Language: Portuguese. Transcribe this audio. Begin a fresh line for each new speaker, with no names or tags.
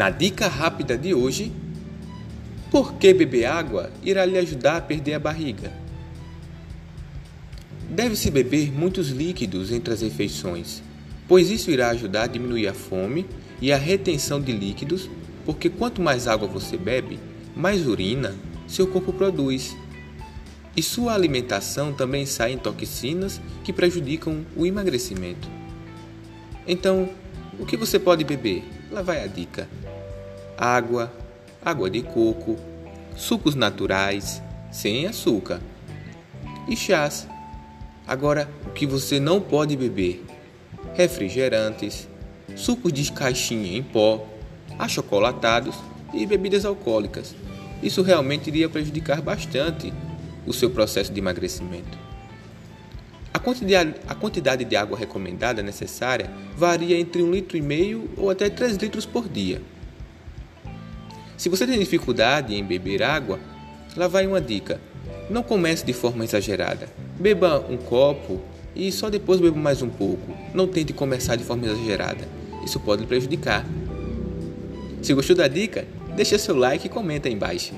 Na dica rápida de hoje, por que beber água irá lhe ajudar a perder a barriga? Deve-se beber muitos líquidos entre as refeições, pois isso irá ajudar a diminuir a fome e a retenção de líquidos, porque quanto mais água você bebe, mais urina seu corpo produz. E sua alimentação também sai em toxinas que prejudicam o emagrecimento. Então, o que você pode beber? Lá vai a dica: água, água de coco, sucos naturais, sem açúcar e chás. Agora, o que você não pode beber? Refrigerantes, sucos de caixinha em pó, achocolatados e bebidas alcoólicas. Isso realmente iria prejudicar bastante o seu processo de emagrecimento. A quantidade, a quantidade de água recomendada necessária varia entre 1,5 litro e meio ou até 3 litros por dia. Se você tem dificuldade em beber água, lá vai uma dica. Não comece de forma exagerada. Beba um copo e só depois beba mais um pouco. Não tente começar de forma exagerada. Isso pode lhe prejudicar. Se gostou da dica, deixa seu like e comenta aí embaixo.